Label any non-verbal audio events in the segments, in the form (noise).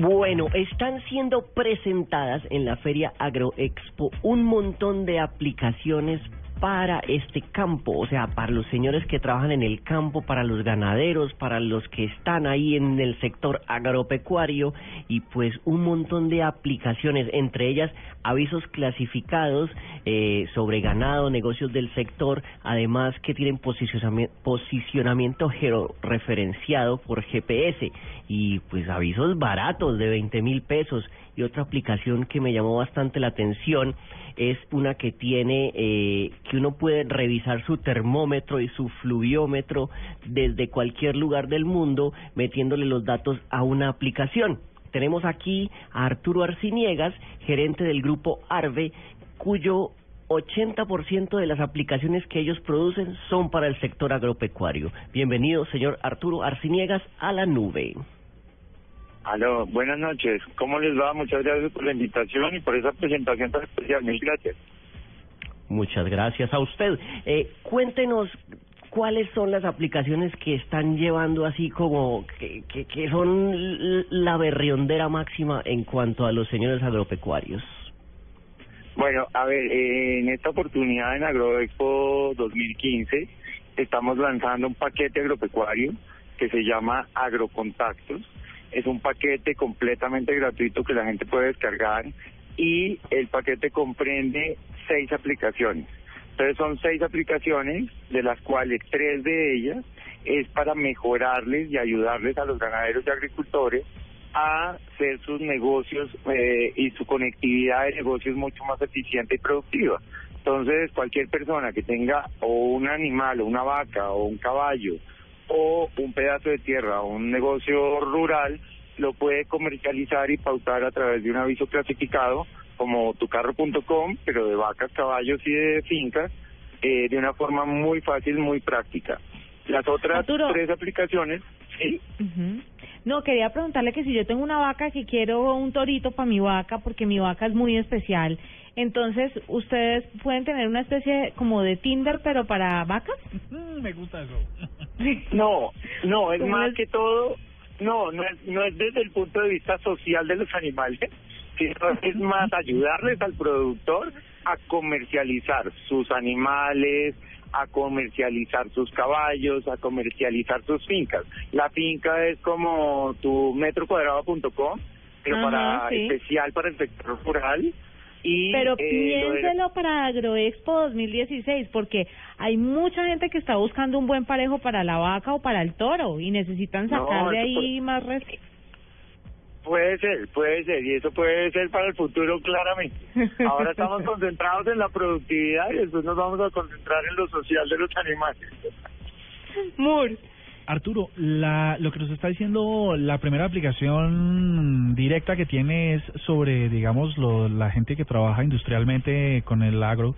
Bueno, están siendo presentadas en la Feria Agroexpo un montón de aplicaciones para este campo, o sea, para los señores que trabajan en el campo, para los ganaderos, para los que están ahí en el sector agropecuario y pues un montón de aplicaciones, entre ellas avisos clasificados eh, sobre ganado, negocios del sector, además que tienen posicionamiento, posicionamiento georreferenciado por GPS y pues avisos baratos de 20 mil pesos y otra aplicación que me llamó bastante la atención es una que tiene eh, que uno puede revisar su termómetro y su fluviómetro desde cualquier lugar del mundo metiéndole los datos a una aplicación. Tenemos aquí a Arturo Arciniegas, gerente del grupo Arve, cuyo 80% de las aplicaciones que ellos producen son para el sector agropecuario. Bienvenido, señor Arturo Arciniegas, a la nube. Aló, buenas noches. ¿Cómo les va? Muchas gracias por la invitación y por esa presentación tan especial. Mil gracias. Muchas gracias a usted. Eh, cuéntenos cuáles son las aplicaciones que están llevando así como que, que, que son la berriondera máxima en cuanto a los señores agropecuarios. Bueno, a ver, eh, en esta oportunidad en AgroExpo 2015 estamos lanzando un paquete agropecuario que se llama Agrocontactos es un paquete completamente gratuito que la gente puede descargar y el paquete comprende seis aplicaciones. Entonces son seis aplicaciones, de las cuales tres de ellas es para mejorarles y ayudarles a los ganaderos y agricultores a hacer sus negocios eh, y su conectividad de negocios mucho más eficiente y productiva. Entonces, cualquier persona que tenga o un animal, o una vaca, o un caballo, o un pedazo de tierra o un negocio rural lo puede comercializar y pautar a través de un aviso clasificado como tucarro.com, pero de vacas, caballos y de fincas, eh, de una forma muy fácil, muy práctica. Las otras tres aplicaciones, ¿sí? No, quería preguntarle que si yo tengo una vaca que quiero un torito para mi vaca, porque mi vaca es muy especial, entonces, ¿ustedes pueden tener una especie como de Tinder, pero para vacas? (laughs) Me gusta eso. (laughs) No, no, es más que todo, no, no es, no es desde el punto de vista social de los animales, sino (laughs) es más ayudarles al productor a comercializar sus animales, a comercializar sus caballos, a comercializar sus fincas. La finca es como tu metrocuadrado.com, pero para especial para el sector rural pero eh, piénselo para Agroexpo 2016, porque hay mucha gente que está buscando un buen parejo para la vaca o para el toro y necesitan sacar de ahí más res... Puede ser, puede ser, y eso puede ser para el futuro claramente. Ahora estamos (laughs) concentrados en la productividad y después nos vamos a concentrar en lo social de los animales. Moore. Arturo, la, lo que nos está diciendo la primera aplicación directa que tiene es sobre, digamos, lo, la gente que trabaja industrialmente con el agro,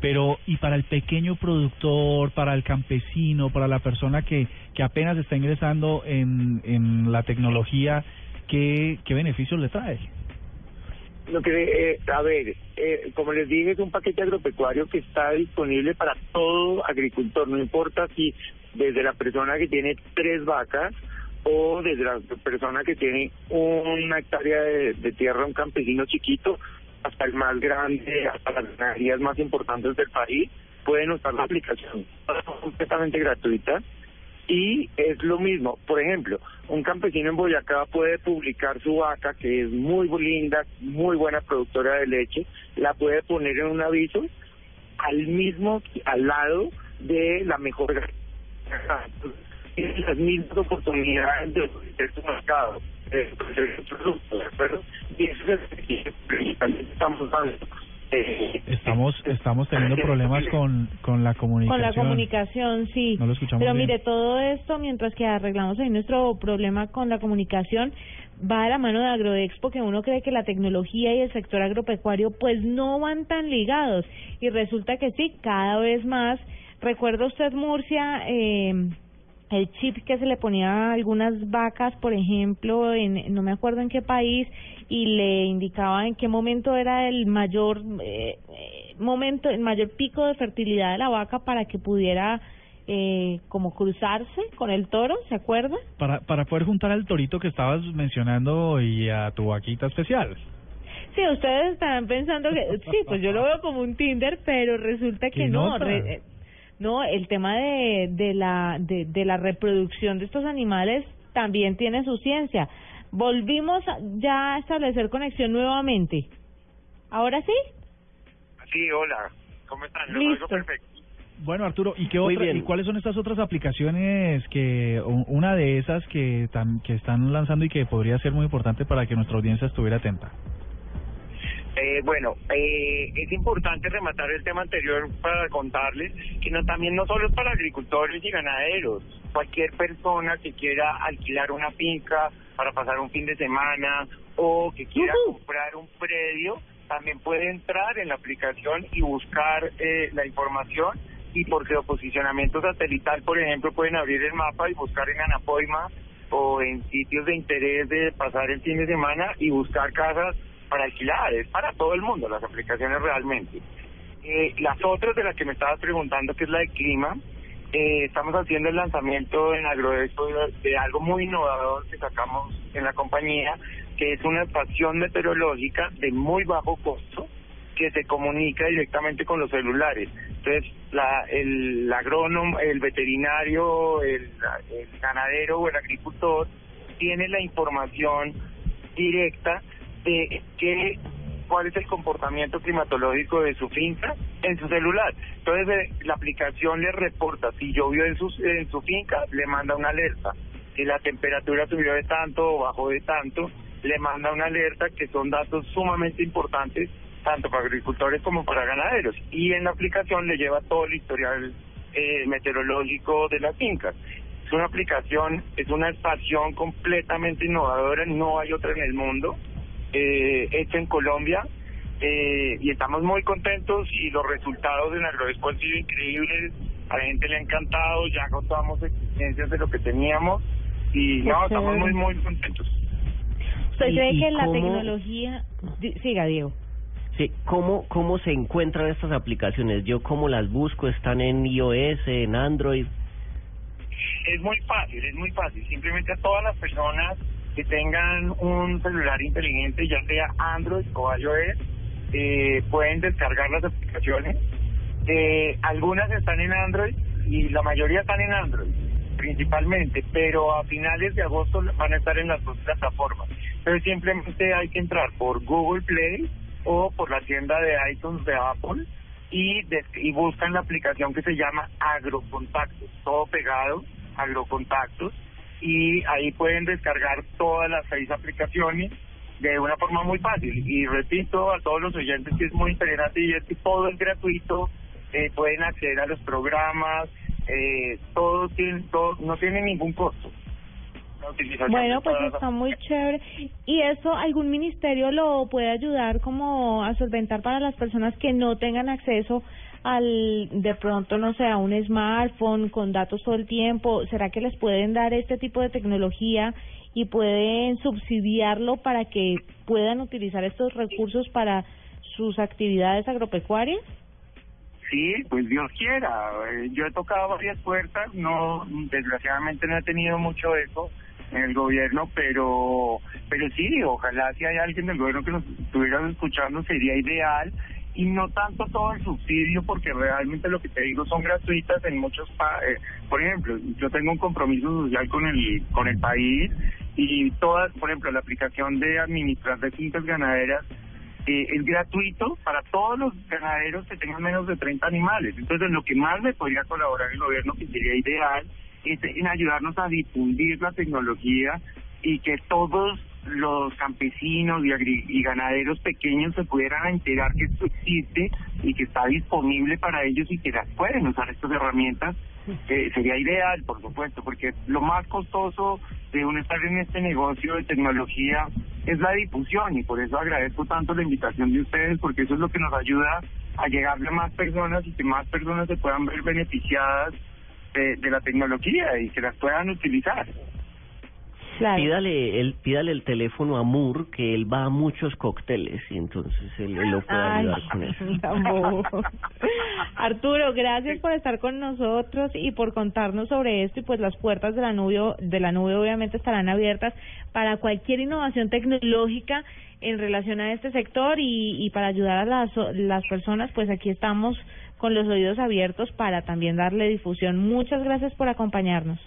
pero y para el pequeño productor, para el campesino, para la persona que, que apenas está ingresando en, en la tecnología, ¿qué, qué beneficios le trae? Eh, a ver, eh, como les dije, es un paquete agropecuario que está disponible para todo agricultor, no importa si desde la persona que tiene tres vacas o desde la persona que tiene una hectárea de, tierra, un campesino chiquito, hasta el más grande, hasta las ganaderías más importantes del país, pueden usar la aplicación. Es completamente gratuita. Y es lo mismo, por ejemplo, un campesino en Boyacá puede publicar su vaca, que es muy linda, muy buena productora de leche, la puede poner en un aviso al mismo, al lado de la mejor tiene las mismas oportunidades de su mercado, de su producto, ¿de acuerdo? Y eso es lo que estamos dando. Estamos estamos teniendo problemas con, con la comunicación. Con la comunicación, sí. No lo escuchamos Pero bien. mire, todo esto, mientras que arreglamos ahí nuestro problema con la comunicación, va de la mano de Agroexpo, que uno cree que la tecnología y el sector agropecuario pues no van tan ligados. Y resulta que sí, cada vez más. ¿Recuerda usted, Murcia, eh, el chip que se le ponía a algunas vacas, por ejemplo, en no me acuerdo en qué país, y le indicaba en qué momento era el mayor eh, momento, el mayor pico de fertilidad de la vaca para que pudiera eh, como cruzarse con el toro, ¿se acuerda? Para, para poder juntar al torito que estabas mencionando y a tu vaquita especial. Sí, ustedes estarán pensando que sí, pues yo lo veo como un Tinder, pero resulta (laughs) que ¿Qué no. re- no, el tema de, de la de, de la reproducción de estos animales también tiene su ciencia. Volvimos a- ya a establecer conexión nuevamente. ¿Ahora sí? Sí, hola. ¿Cómo están? Listo. perfecto. Bueno, Arturo, ¿y qué otra, y cuáles son estas otras aplicaciones que una de esas que tam- que están lanzando y que podría ser muy importante para que nuestra audiencia estuviera atenta? Eh, bueno, eh, es importante rematar el tema anterior para contarles que no también no solo es para agricultores y ganaderos. Cualquier persona que quiera alquilar una finca para pasar un fin de semana o que quiera comprar un predio, también puede entrar en la aplicación y buscar eh, la información y por geoposicionamiento satelital, por ejemplo, pueden abrir el mapa y buscar en Anapoima o en sitios de interés de pasar el fin de semana y buscar casas para alquilar. Es para todo el mundo las aplicaciones realmente. Eh, las otras de las que me estabas preguntando, que es la de clima, eh, estamos haciendo el lanzamiento en Agroexpo de, algo muy innovador que sacamos en la compañía, que es una estación meteorológica de muy bajo costo que se comunica directamente con los celulares. Entonces, la, el agrónomo, el veterinario, el, el ganadero o el agricultor tiene la información directa de qué cuál es el comportamiento climatológico de su finca en su celular. Entonces eh, la aplicación le reporta si llovió en su, en su finca, le manda una alerta. Si la temperatura subió de tanto o bajó de tanto, le manda una alerta que son datos sumamente importantes tanto para agricultores como para ganaderos. Y en la aplicación le lleva todo el historial eh, meteorológico de las fincas. Es una aplicación, es una estación completamente innovadora, no hay otra en el mundo, eh, hecha en Colombia, eh, y estamos muy contentos y los resultados en Agroexpo han sido increíbles, a la gente le ha encantado, ya agotamos existencias de lo que teníamos y no, estamos muy, muy contentos. ¿Usted ¿Y- cree que la cómo- tecnología... Siga, Diego. Sí, ¿cómo, ¿cómo se encuentran estas aplicaciones? ¿Yo cómo las busco? ¿Están en iOS, en Android? Es muy fácil, es muy fácil. Simplemente a todas las personas que tengan un celular inteligente, ya sea Android o iOS, eh, pueden descargar las aplicaciones. Eh, algunas están en Android y la mayoría están en Android, principalmente, pero a finales de agosto van a estar en las dos plataformas. Entonces simplemente hay que entrar por Google Play o por la tienda de iTunes de Apple y, des- y buscan la aplicación que se llama Agrocontactos, todo pegado, Agrocontactos, y ahí pueden descargar todas las seis aplicaciones de una forma muy fácil. Y repito a todos los oyentes que es muy interesante y es que todo es gratuito, eh, pueden acceder a los programas, eh, todo tiene, todo, no tiene ningún costo. Bueno, pues está muy chévere. ¿Y eso algún ministerio lo puede ayudar como a solventar para las personas que no tengan acceso al, de pronto, no sé, a un smartphone con datos todo el tiempo? ¿Será que les pueden dar este tipo de tecnología y pueden subsidiarlo para que puedan utilizar estos recursos para sus actividades agropecuarias? Sí, pues Dios quiera. Eh, Yo he tocado varias puertas, no, desgraciadamente no he tenido mucho eco en el gobierno, pero, pero sí, ojalá si hay alguien del gobierno que nos estuviera escuchando sería ideal y no tanto todo el subsidio porque realmente lo que te digo son gratuitas en muchos pa eh, por ejemplo yo tengo un compromiso social con el con el país y todas por ejemplo la aplicación de administrar de fincas ganaderas eh, es gratuito para todos los ganaderos que tengan menos de 30 animales. Entonces, lo que más me podría colaborar el gobierno, que sería ideal, es en ayudarnos a difundir la tecnología y que todos los campesinos y, y ganaderos pequeños se pudieran enterar que esto existe y que está disponible para ellos y que las pueden usar estas herramientas, eh, sería ideal, por supuesto, porque lo más costoso de uno estar en este negocio de tecnología es la difusión y por eso agradezco tanto la invitación de ustedes porque eso es lo que nos ayuda a llegarle a más personas y que más personas se puedan ver beneficiadas de, de la tecnología y que las puedan utilizar. Pídale el, pídale el teléfono a Moore, que él va a muchos cócteles y entonces él, él lo puede Ay, ayudar (laughs) con eso. Arturo, gracias por estar con nosotros y por contarnos sobre esto y pues las puertas de la nube de la nube obviamente estarán abiertas para cualquier innovación tecnológica en relación a este sector y, y para ayudar a las, las personas pues aquí estamos con los oídos abiertos para también darle difusión. Muchas gracias por acompañarnos.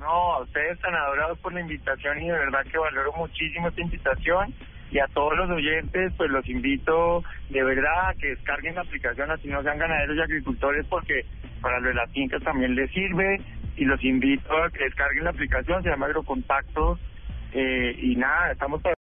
No, a ustedes tan adorados por la invitación y de verdad que valoro muchísimo esta invitación. Y a todos los oyentes pues los invito de verdad a que descarguen la aplicación así no sean ganaderos y agricultores porque para lo de las fincas también les sirve. Y los invito a que descarguen la aplicación, se llama Agrocontactos. Eh, y nada, estamos para